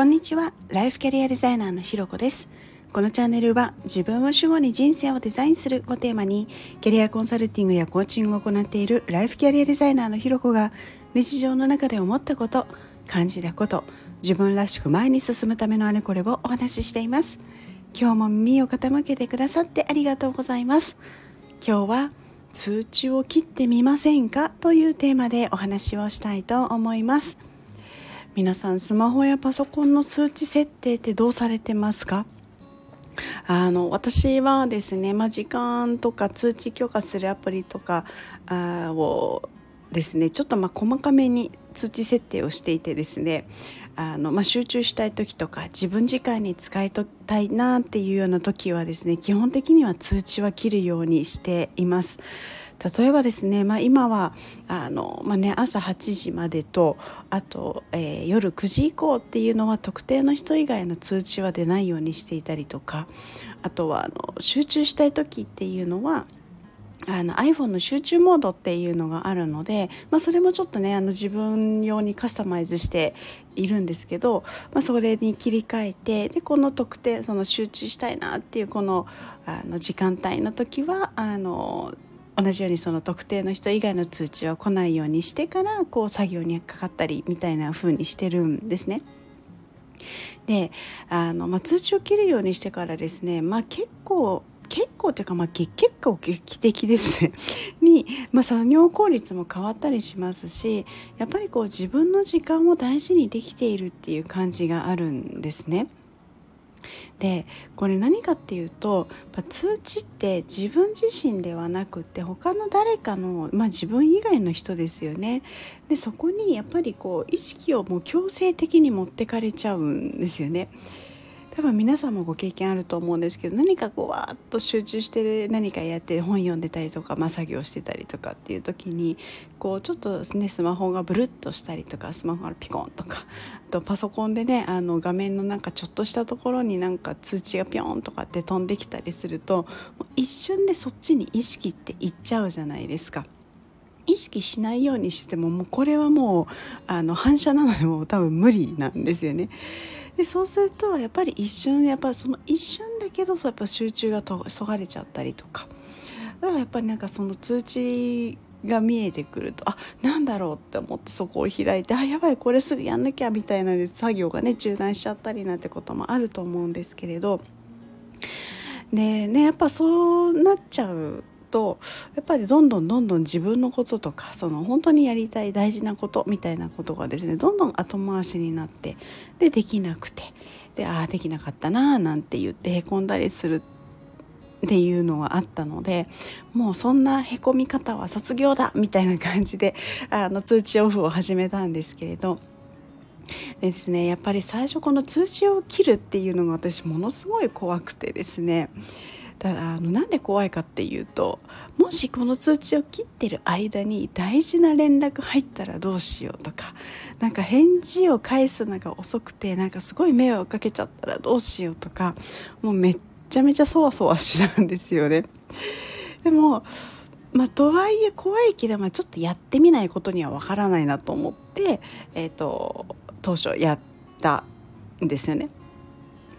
こんにちは。ライフキャリアデザイナーのひろこです。このチャンネルは自分を主語に人生をデザインするをテーマにキャリアコンサルティングやコーチングを行っているライフキャリアデザイナーのひろこが日常の中で思ったこと感じたこと自分らしく前に進むためのあれこれをお話ししています。今日も耳を傾けてくださってありがとうございます。今日は通知を切ってみませんか？というテーマでお話をしたいと思います。皆さんスマホやパソコンの数値設定ってどうされてますか？あの私はですね、まあ、時間とか通知許可するアプリとかあをですねちょっとま細かめに通知設定をしていてですねあの、まあ、集中したい時とか自分時間に使いたいなっていうような時はですね基本的には通知は切るようにしています。例えばですね、まあ、今はあの、まあね、朝8時までとあと、えー、夜9時以降っていうのは特定の人以外の通知は出ないようにしていたりとかあとはあの集中したい時っていうのはあの iPhone の集中モードっていうのがあるので、まあ、それもちょっとねあの自分用にカスタマイズしているんですけど、まあ、それに切り替えてでこの特定その集中したいなっていうこのあの時間帯の時はあの同じようにその特定の人以外の通知は来ないようにしてからこう作業にかかったりみたいな風にしてるんですね。であの、まあ、通知を切るようにしてからですね、まあ、結構結構というか、まあ、結構劇的ですね に、まあ、作業効率も変わったりしますしやっぱりこう自分の時間を大事にできているっていう感じがあるんですね。でこれ何かっていうと通知って自分自身ではなくて他の誰かの、まあ、自分以外の人ですよねでそこにやっぱりこう意識をもう強制的に持ってかれちゃうんですよね。多分皆さんもご経験あると思うんですけど何かこうわーっと集中してる何かやって本読んでたりとか、まあ、作業してたりとかっていう時にこうちょっとねスマホがブルッとしたりとかスマホがピコンとかあとパソコンでねあの画面のなんかちょっとしたところになんか通知がピョンとかって飛んできたりすると一瞬でそっちに意識っていっちゃうじゃないですか。意識しないようにしてももうこれはもうあの反射なのでも多分無理なんですよね。でそうするとやっぱり一瞬やっぱその一瞬だけどやっぱ集中がとそがれちゃったりとか。だからやっぱりなんかその通知が見えてくるとあなんだろうって思ってそこを開いてあやばいこれすぐやんなきゃみたいな作業がね中断しちゃったりなんてこともあると思うんですけれど。でねやっぱそうなっちゃうとやっぱりどんどんどんどん自分のこととかその本当にやりたい大事なことみたいなことがですねどんどん後回しになってでできなくてでああできなかったななんて言ってへこんだりするっていうのはあったのでもうそんなへこみ方は卒業だみたいな感じであの通知オフを始めたんですけれどでですねやっぱり最初この通知を切るっていうのが私ものすごい怖くてですねだあのなんで怖いかっていうともしこの通知を切ってる間に大事な連絡入ったらどうしようとかなんか返事を返すのが遅くてなんかすごい迷惑かけちゃったらどうしようとかもうめっちゃめちゃそわそわしてたんですよね。でもまあ、とはいえ怖いけど、まあ、ちょっとやってみないことにはわからないなと思って、えーと当初やったんですよね。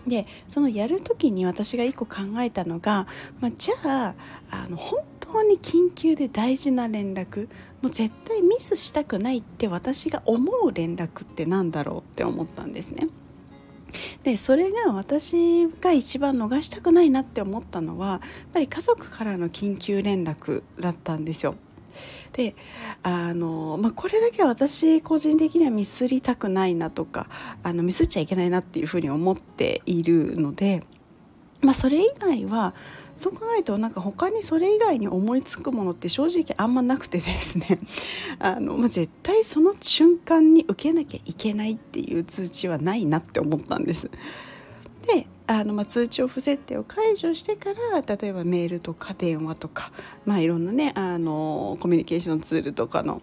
でそのやる時に私が一個考えたのが、まあ、じゃああの本当に緊急で大事な連絡もう絶対ミスしたくないって私が思う連絡って何だろうって思ったんですね。でそれが私が一番逃したくないなって思ったのはやっぱり家族からの緊急連絡だったんですよ。であの、まあ、これだけは私個人的にはミスりたくないなとかあのミスっちゃいけないなっていうふうに思っているので、まあ、それ以外はそう考えるとなんか他にそれ以外に思いつくものって正直あんまなくてですね あの、まあ、絶対その瞬間に受けなきゃいけないっていう通知はないなって思ったんです。であの、まあ、通知オフ設定を解除してから例えばメールとか電話とか、まあ、いろんなねあのコミュニケーションツールとかの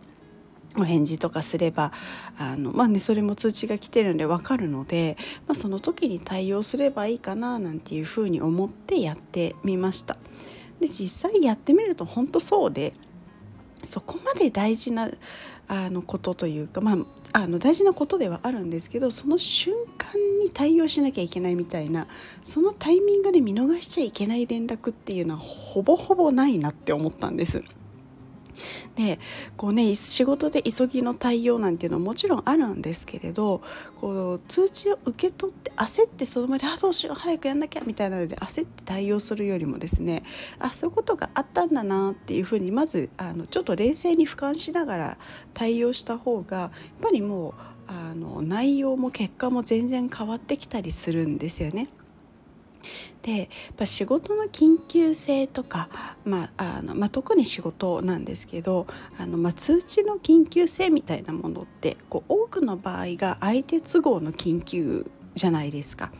お返事とかすればあの、まあね、それも通知が来てるんで分かるので、まあ、その時に対応すればいいかななんていうふうに思ってやってみました。で実際やってみると本当そうでそこまで大事なあのことというか、まあ、あの大事なことではあるんですけどその瞬間に対応しなきゃいけないみたいなそのタイミングで見逃しちゃいけない連絡っていうのはほぼほぼないなって思ったんです。でこうね仕事で急ぎの対応なんていうのはもちろんあるんですけれどこう通知を受け取って焦ってその場で「あどうしよう早くやんなきゃ」みたいなので焦って対応するよりもですねあそういうことがあったんだなっていうふうにまずあのちょっと冷静に俯瞰しながら対応した方がやっぱりもうあの内容も結果も全然変わってきたりするんですよね。でやっぱ仕事の緊急性とか、まああのまあ、特に仕事なんですけどあの、まあ、通知の緊急性みたいなものってこう多くの場合が相手都合の緊急じゃないですか。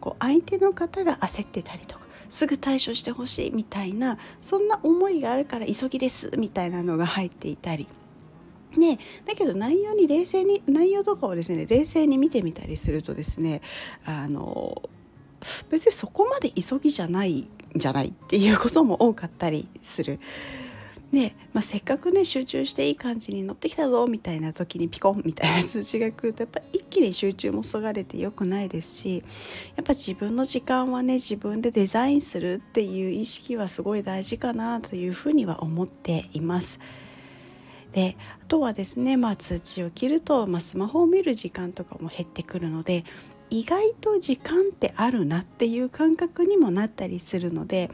こう相手の方が焦ってたりとかすぐ対処してほしいみたいなそんな思いがあるから急ぎですみたいなのが入っていたり。ね、だけど内容に冷静に内容とかをですね冷静に見てみたりするとですねあの別にそこまで急ぎじゃないんじゃないっていうことも多かったりする。で、まあ、せっかくね集中していい感じに乗ってきたぞみたいな時にピコンみたいな通知が来るとやっぱ一気に集中もそがれてよくないですしやっぱ自分の時間はね自分でデザインするっていう意識はすごい大事かなというふうには思っています。であとはですね、まあ、通知を切ると、まあ、スマホを見る時間とかも減ってくるので意外と時間ってあるなっていう感覚にもなったりするので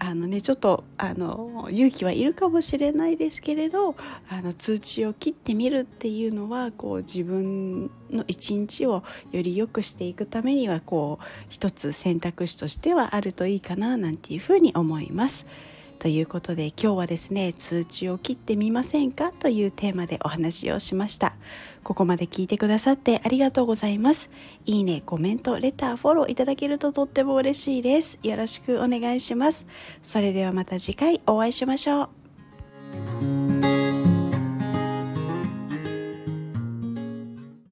あのねちょっとあの勇気はいるかもしれないですけれどあの通知を切ってみるっていうのはこう自分の一日をより良くしていくためにはこう一つ選択肢としてはあるといいかななんていうふうに思います。ということで今日はですね通知を切ってみませんかというテーマでお話をしました。ここまで聞いてくださってありがとうございます。いいねコメントレターフォローいただけるととっても嬉しいです。よろしくお願いします。それではまた次回お会いしましょう。